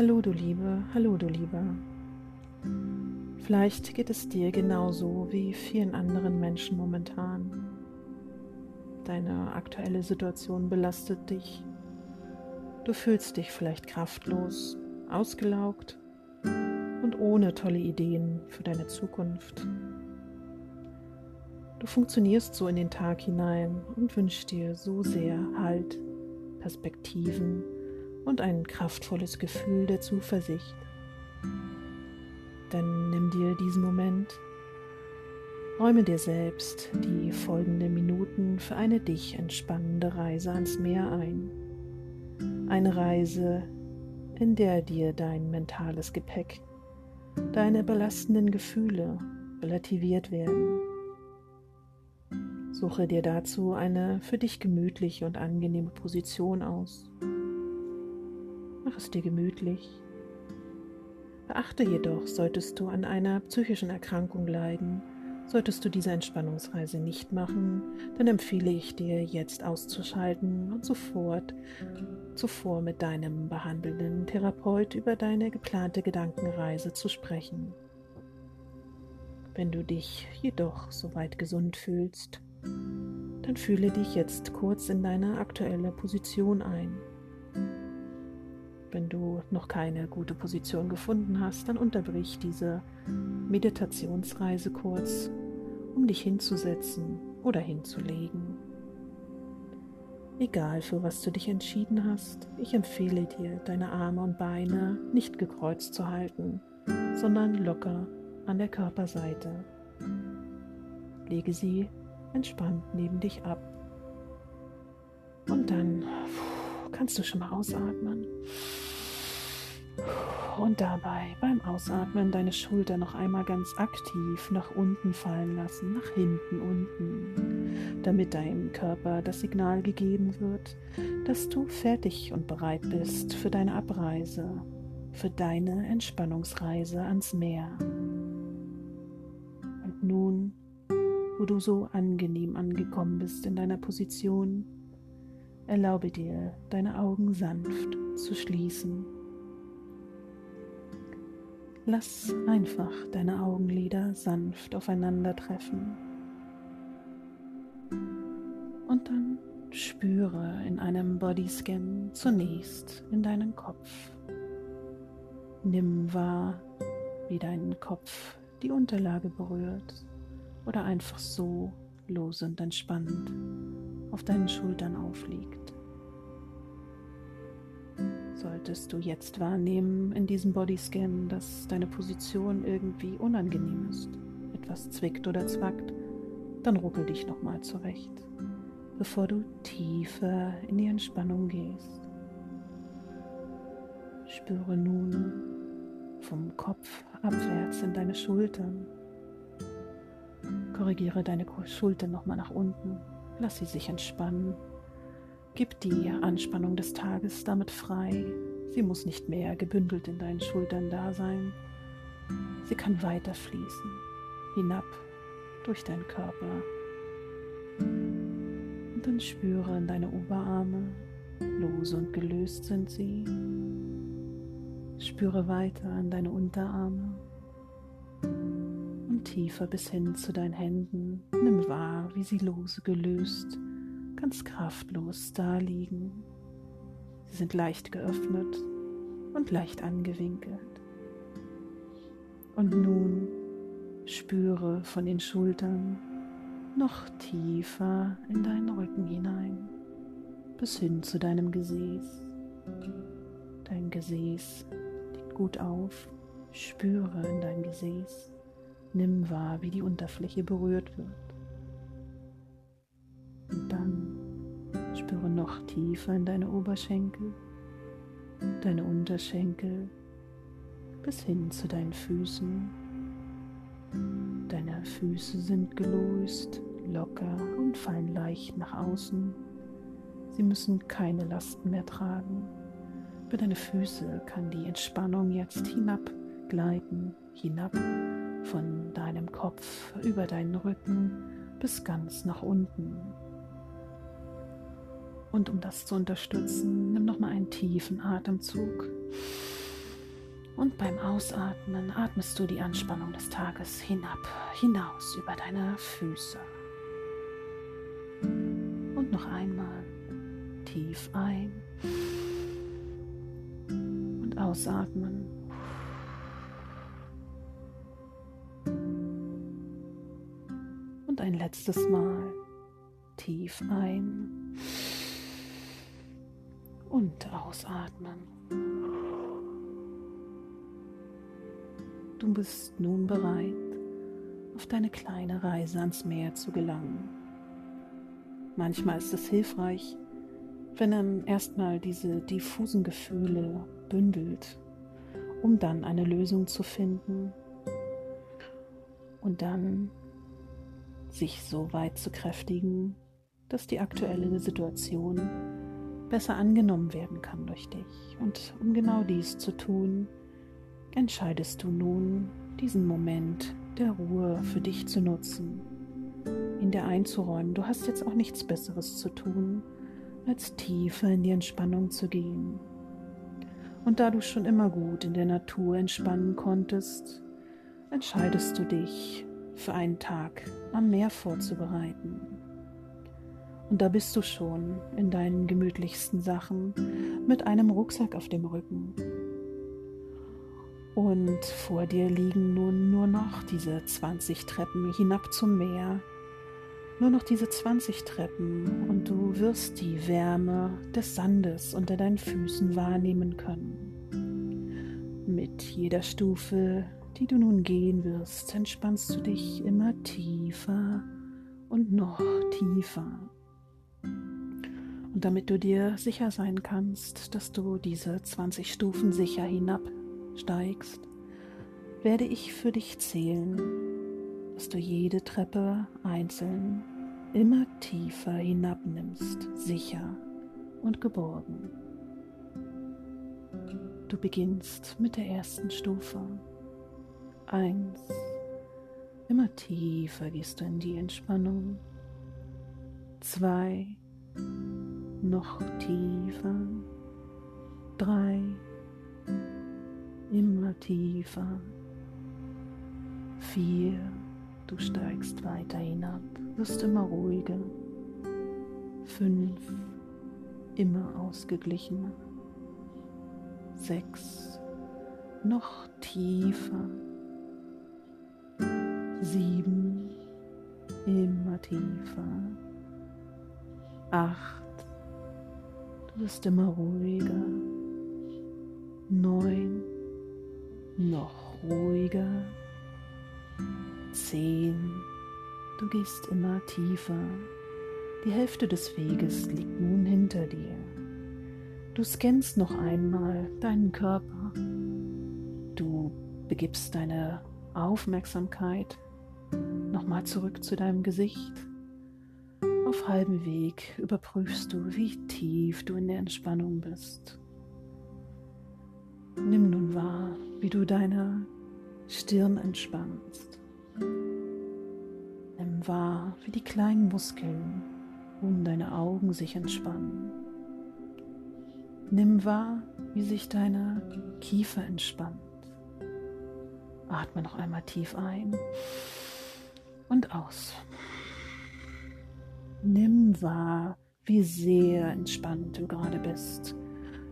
Hallo du Liebe, hallo du Lieber. Vielleicht geht es dir genauso wie vielen anderen Menschen momentan. Deine aktuelle Situation belastet dich. Du fühlst dich vielleicht kraftlos, ausgelaugt und ohne tolle Ideen für deine Zukunft. Du funktionierst so in den Tag hinein und wünschst dir so sehr Halt, Perspektiven und ein kraftvolles Gefühl der Zuversicht. Dann nimm dir diesen Moment, räume dir selbst die folgenden Minuten für eine dich entspannende Reise ans Meer ein. Eine Reise, in der dir dein mentales Gepäck, deine belastenden Gefühle relativiert werden Suche dir dazu eine für dich gemütliche und angenehme Position aus. Mach es dir gemütlich. Beachte jedoch, solltest du an einer psychischen Erkrankung leiden, solltest du diese Entspannungsreise nicht machen, dann empfehle ich dir jetzt auszuschalten und sofort zuvor mit deinem behandelnden Therapeut über deine geplante Gedankenreise zu sprechen. Wenn du dich jedoch soweit gesund fühlst, dann fühle dich jetzt kurz in deine aktuelle Position ein. Wenn du noch keine gute Position gefunden hast, dann unterbrich diese Meditationsreise kurz, um dich hinzusetzen oder hinzulegen. Egal für was du dich entschieden hast, ich empfehle dir, deine Arme und Beine nicht gekreuzt zu halten, sondern locker an der Körperseite. Lege sie entspannt neben dich ab. Und dann kannst du schon mal ausatmen. Und dabei beim Ausatmen deine Schulter noch einmal ganz aktiv nach unten fallen lassen, nach hinten unten, damit deinem Körper das Signal gegeben wird, dass du fertig und bereit bist für deine Abreise, für deine Entspannungsreise ans Meer. Und nun wo du so angenehm angekommen bist in deiner Position, erlaube dir, deine Augen sanft zu schließen. Lass einfach deine Augenlider sanft aufeinandertreffen. Und dann spüre in einem Bodyscan zunächst in deinen Kopf. Nimm wahr, wie dein Kopf die Unterlage berührt oder einfach so los und entspannt auf deinen Schultern aufliegt. Solltest du jetzt wahrnehmen in diesem Bodyscan, dass deine Position irgendwie unangenehm ist, etwas zwickt oder zwackt, dann ruckel dich nochmal zurecht, bevor du tiefer in die Entspannung gehst. Spüre nun vom Kopf abwärts in deine Schultern Korrigiere deine Schultern nochmal nach unten. Lass sie sich entspannen. Gib die Anspannung des Tages damit frei. Sie muss nicht mehr gebündelt in deinen Schultern da sein. Sie kann weiter fließen, hinab durch deinen Körper. Und dann spüre in deine Oberarme, lose und gelöst sind sie. Spüre weiter an deine Unterarme tiefer bis hin zu deinen Händen. Nimm wahr, wie sie lose gelöst, ganz kraftlos da liegen. Sie sind leicht geöffnet und leicht angewinkelt. Und nun spüre von den Schultern noch tiefer in deinen Rücken hinein, bis hin zu deinem Gesäß. Dein Gesäß liegt gut auf, spüre in dein Gesäß. Nimm wahr, wie die Unterfläche berührt wird. Und dann spüre noch tiefer in deine Oberschenkel, deine Unterschenkel bis hin zu deinen Füßen. Deine Füße sind gelöst, locker und fallen leicht nach außen. Sie müssen keine Lasten mehr tragen. Über deine Füße kann die Entspannung jetzt hinabgleiten, hinab von deinem Kopf über deinen Rücken bis ganz nach unten. Und um das zu unterstützen, nimm noch mal einen tiefen Atemzug. Und beim Ausatmen atmest du die Anspannung des Tages hinab, hinaus über deine Füße. Und noch einmal tief ein und ausatmen. Und ein letztes Mal tief ein und ausatmen. Du bist nun bereit, auf deine kleine Reise ans Meer zu gelangen. Manchmal ist es hilfreich, wenn man erstmal diese diffusen Gefühle bündelt, um dann eine Lösung zu finden und dann sich so weit zu kräftigen, dass die aktuelle Situation besser angenommen werden kann durch dich. Und um genau dies zu tun, entscheidest du nun, diesen Moment der Ruhe für dich zu nutzen, ihn dir einzuräumen. Du hast jetzt auch nichts Besseres zu tun, als tiefer in die Entspannung zu gehen. Und da du schon immer gut in der Natur entspannen konntest, entscheidest du dich für einen Tag am Meer vorzubereiten. Und da bist du schon in deinen gemütlichsten Sachen mit einem Rucksack auf dem Rücken und vor dir liegen nun nur noch diese 20 Treppen hinab zum Meer. Nur noch diese 20 Treppen und du wirst die Wärme des Sandes unter deinen Füßen wahrnehmen können. Mit jeder Stufe, die du nun gehen wirst, entspannst du dich immer tiefer und noch tiefer. Und damit du dir sicher sein kannst, dass du diese 20 Stufen sicher hinab steigst, werde ich für dich zählen, dass du jede Treppe einzeln immer tiefer hinabnimmst, sicher und geborgen. Du beginnst mit der ersten Stufe. Eins. Immer tiefer gehst du in die Entspannung. Zwei. Noch tiefer. Drei immer tiefer. Vier, du steigst weiter hinab, wirst immer ruhiger. Fünf, immer ausgeglichener. Sechs, noch tiefer. Sieben, immer tiefer. Acht, du wirst immer ruhiger. Neun, noch ruhiger. Zehn. Du gehst immer tiefer. Die Hälfte des Weges liegt nun hinter dir. Du scannst noch einmal deinen Körper. Du begibst deine Aufmerksamkeit nochmal zurück zu deinem Gesicht. Auf halbem Weg überprüfst du, wie tief du in der Entspannung bist. Nimm nun wahr, wie du deine Stirn entspannst. Nimm wahr, wie die kleinen Muskeln um deine Augen sich entspannen. Nimm wahr, wie sich deine Kiefer entspannt. Atme noch einmal tief ein und aus. Nimm wahr, wie sehr entspannt du gerade bist.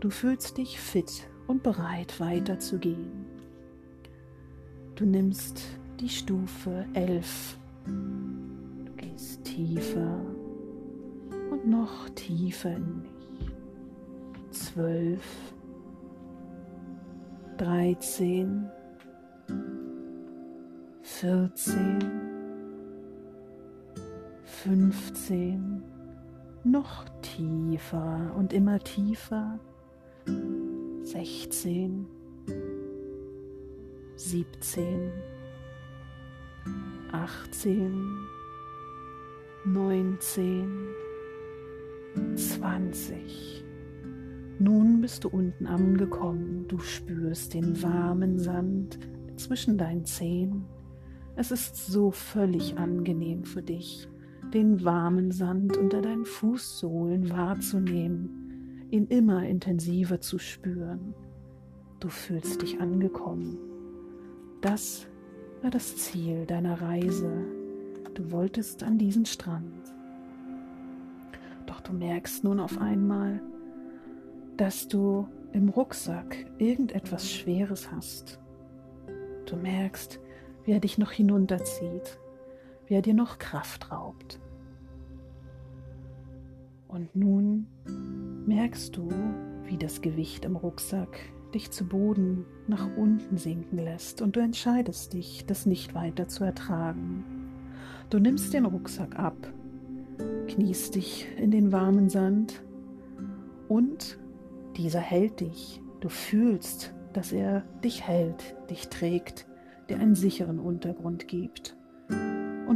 Du fühlst dich fit und bereit weiterzugehen. Du nimmst die Stufe 11. Du gehst tiefer und noch tiefer in mich. 12, 13, 14, 15, noch tiefer und immer tiefer. Sechzehn, siebzehn, achtzehn, neunzehn, zwanzig. Nun bist du unten angekommen. Du spürst den warmen Sand zwischen deinen Zehen. Es ist so völlig angenehm für dich, den warmen Sand unter deinen Fußsohlen wahrzunehmen ihn immer intensiver zu spüren. du fühlst dich angekommen. Das war das Ziel deiner Reise. Du wolltest an diesen Strand. Doch du merkst nun auf einmal, dass du im Rucksack irgendetwas Schweres hast. Du merkst, wie er dich noch hinunterzieht, wie er dir noch Kraft raubt. Und nun merkst du, wie das Gewicht im Rucksack dich zu Boden nach unten sinken lässt und du entscheidest dich, das nicht weiter zu ertragen. Du nimmst den Rucksack ab, kniest dich in den warmen Sand und dieser hält dich. Du fühlst, dass er dich hält, dich trägt, dir einen sicheren Untergrund gibt.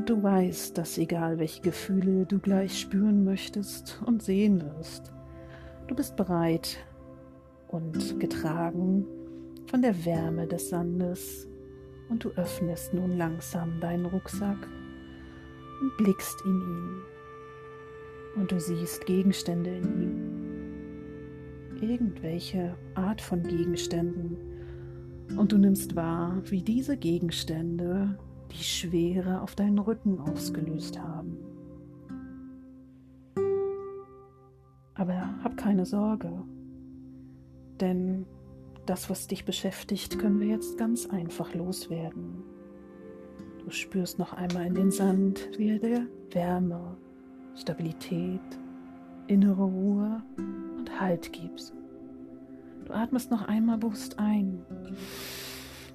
Du weißt, dass egal welche Gefühle du gleich spüren möchtest und sehen wirst, du bist bereit, und getragen von der Wärme des Sandes. Und du öffnest nun langsam deinen Rucksack und blickst in ihn. Und du siehst Gegenstände in ihm. Irgendwelche Art von Gegenständen. Und du nimmst wahr, wie diese Gegenstände die Schwere auf deinen Rücken ausgelöst haben. Aber hab keine Sorge, denn das, was dich beschäftigt, können wir jetzt ganz einfach loswerden. Du spürst noch einmal in den Sand, wie er dir Wärme, Stabilität, innere Ruhe und Halt gibt. Du atmest noch einmal bewusst ein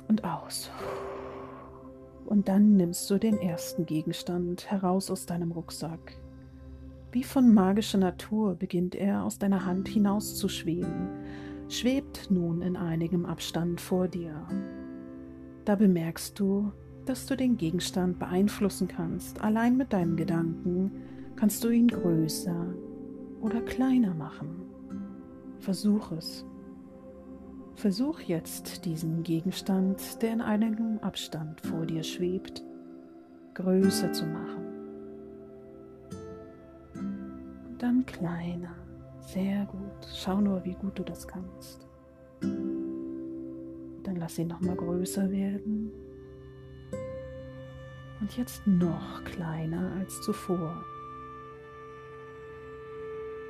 und aus. Und dann nimmst du den ersten Gegenstand heraus aus deinem Rucksack. Wie von magischer Natur beginnt er aus deiner Hand hinaus zu schweben, schwebt nun in einigem Abstand vor dir. Da bemerkst du, dass du den Gegenstand beeinflussen kannst. Allein mit deinen Gedanken kannst du ihn größer oder kleiner machen. Versuch es. Versuch jetzt diesen Gegenstand, der in einigem Abstand vor dir schwebt, größer zu machen. Und dann kleiner. Sehr gut. Schau nur, wie gut du das kannst. Dann lass ihn nochmal größer werden. Und jetzt noch kleiner als zuvor.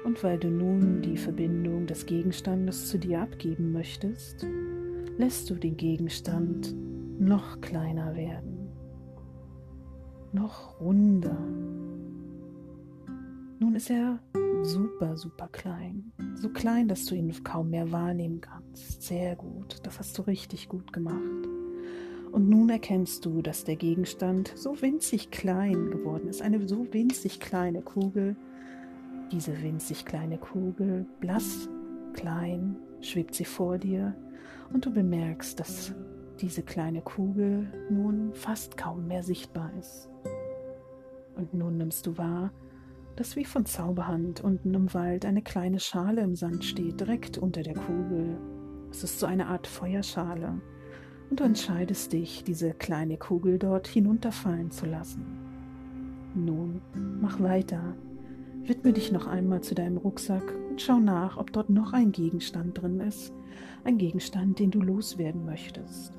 Und weil du nun die Verbindung des Gegenstandes zu dir abgeben möchtest, lässt du den Gegenstand noch kleiner werden, noch runder. Nun ist er super, super klein. So klein, dass du ihn kaum mehr wahrnehmen kannst. Sehr gut, das hast du richtig gut gemacht. Und nun erkennst du, dass der Gegenstand so winzig klein geworden ist. Eine so winzig kleine Kugel. Diese winzig kleine Kugel, blass, klein, schwebt sie vor dir. Und du bemerkst, dass diese kleine Kugel nun fast kaum mehr sichtbar ist. Und nun nimmst du wahr, dass wie von Zauberhand unten im Wald eine kleine Schale im Sand steht, direkt unter der Kugel. Es ist so eine Art Feuerschale. Und du entscheidest dich, diese kleine Kugel dort hinunterfallen zu lassen. Nun, mach weiter. Widme dich noch einmal zu deinem Rucksack und schau nach, ob dort noch ein Gegenstand drin ist. Ein Gegenstand, den du loswerden möchtest.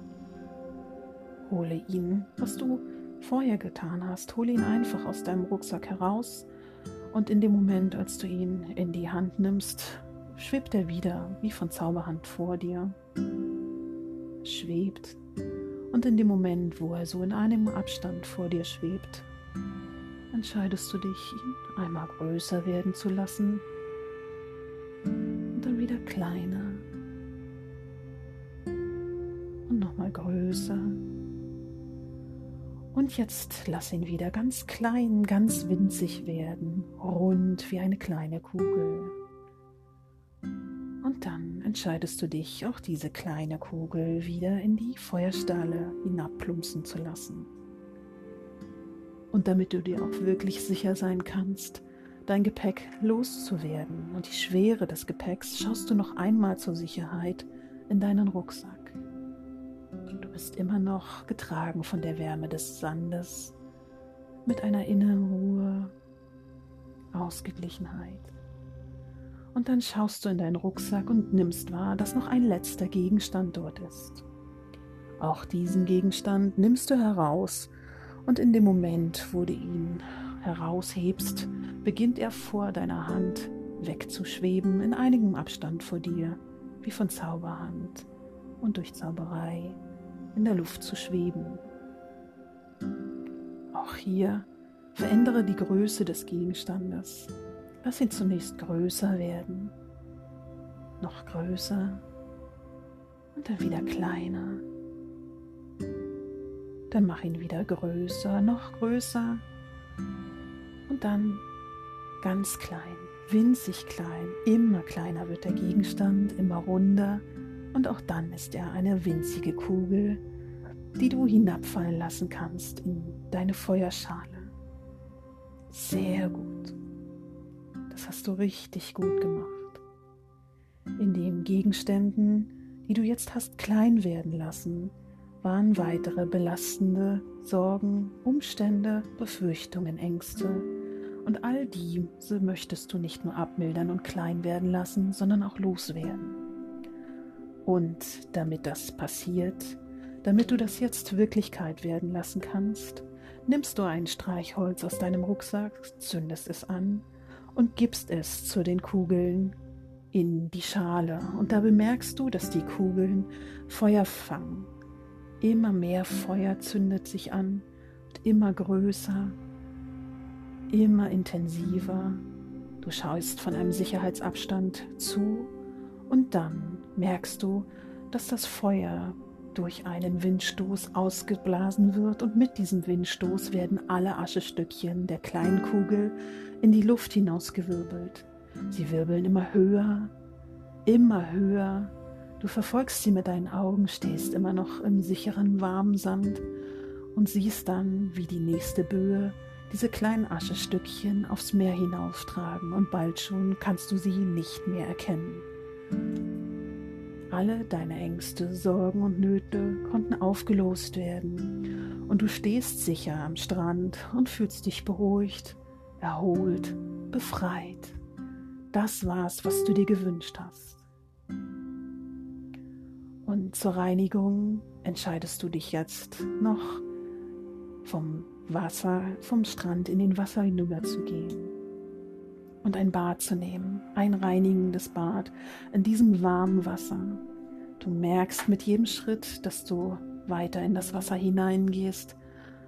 Hole ihn, was du vorher getan hast. Hole ihn einfach aus deinem Rucksack heraus und in dem Moment, als du ihn in die Hand nimmst, schwebt er wieder wie von Zauberhand vor dir. Schwebt. Und in dem Moment, wo er so in einem Abstand vor dir schwebt, entscheidest du dich, ihn einmal größer werden zu lassen und dann wieder kleiner und nochmal größer und jetzt lass ihn wieder ganz klein, ganz winzig werden, rund wie eine kleine Kugel. Und dann entscheidest du dich, auch diese kleine Kugel wieder in die Feuerstahle hinabplumpsen zu lassen. Und damit du dir auch wirklich sicher sein kannst, dein Gepäck loszuwerden und die Schwere des Gepäcks, schaust du noch einmal zur Sicherheit in deinen Rucksack. Du bist immer noch getragen von der Wärme des Sandes mit einer inneren Ruhe, Ausgeglichenheit. Und dann schaust du in deinen Rucksack und nimmst wahr, dass noch ein letzter Gegenstand dort ist. Auch diesen Gegenstand nimmst du heraus und in dem Moment, wo du ihn heraushebst, beginnt er vor deiner Hand wegzuschweben, in einigem Abstand vor dir, wie von Zauberhand und durch Zauberei in der Luft zu schweben. Auch hier verändere die Größe des Gegenstandes. Lass ihn zunächst größer werden, noch größer und dann wieder kleiner. Dann mach ihn wieder größer, noch größer und dann ganz klein, winzig klein. Immer kleiner wird der Gegenstand, immer runder und auch dann ist er eine winzige Kugel, die du hinabfallen lassen kannst in deine Feuerschale. Sehr gut. Das hast du richtig gut gemacht. In den Gegenständen, die du jetzt hast klein werden lassen, waren weitere belastende Sorgen, Umstände, Befürchtungen, Ängste. Und all diese möchtest du nicht nur abmildern und klein werden lassen, sondern auch loswerden. Und damit das passiert, damit du das jetzt Wirklichkeit werden lassen kannst, nimmst du ein Streichholz aus deinem Rucksack, zündest es an und gibst es zu den Kugeln in die Schale. Und da bemerkst du, dass die Kugeln Feuer fangen. Immer mehr Feuer zündet sich an und immer größer, immer intensiver. Du schaust von einem Sicherheitsabstand zu und dann merkst du, dass das Feuer durch einen Windstoß ausgeblasen wird und mit diesem Windstoß werden alle Aschestückchen der kleinen Kugel in die Luft hinausgewirbelt. Sie wirbeln immer höher, immer höher. Du verfolgst sie mit deinen Augen, stehst immer noch im sicheren warmen Sand und siehst dann, wie die nächste Böe diese kleinen Aschestückchen aufs Meer hinauftragen und bald schon kannst du sie nicht mehr erkennen. Alle deine Ängste, Sorgen und Nöte konnten aufgelost werden und du stehst sicher am Strand und fühlst dich beruhigt, erholt, befreit. Das war's, was du dir gewünscht hast. Und zur Reinigung entscheidest du dich jetzt noch vom Wasser, vom Strand in den Wasser hinüber zu gehen und ein Bad zu nehmen, ein reinigendes Bad in diesem warmen Wasser. Du merkst mit jedem Schritt, dass du weiter in das Wasser hineingehst,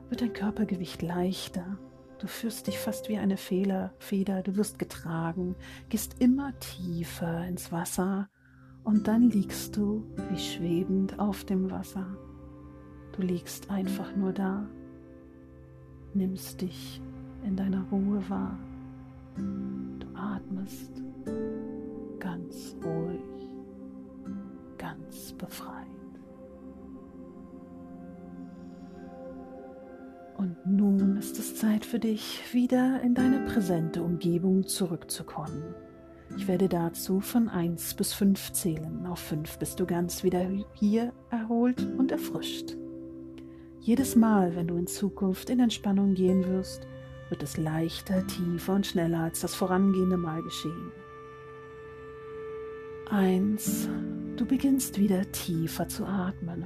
wird dein Körpergewicht leichter. Du fühlst dich fast wie eine Feder, du wirst getragen, gehst immer tiefer ins Wasser und dann liegst du wie schwebend auf dem Wasser. Du liegst einfach nur da, nimmst dich in deiner Ruhe wahr. Du atmest ganz ruhig, ganz befreit. Und nun ist es Zeit für dich, wieder in deine präsente Umgebung zurückzukommen. Ich werde dazu von 1 bis 5 zählen. Auf 5 bist du ganz wieder hier erholt und erfrischt. Jedes Mal, wenn du in Zukunft in Entspannung gehen wirst, wird es leichter, tiefer und schneller als das vorangehende Mal geschehen. Eins, du beginnst wieder tiefer zu atmen.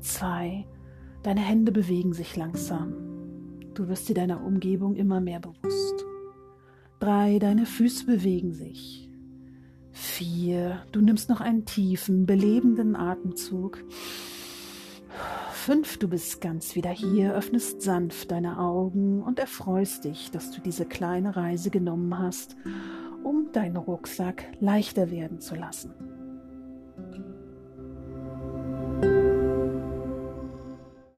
Zwei, deine Hände bewegen sich langsam. Du wirst dir deiner Umgebung immer mehr bewusst. Drei, deine Füße bewegen sich. Vier, du nimmst noch einen tiefen, belebenden Atemzug. Fünf, du bist ganz wieder hier, öffnest sanft deine Augen und erfreust dich, dass du diese kleine Reise genommen hast, um deinen Rucksack leichter werden zu lassen.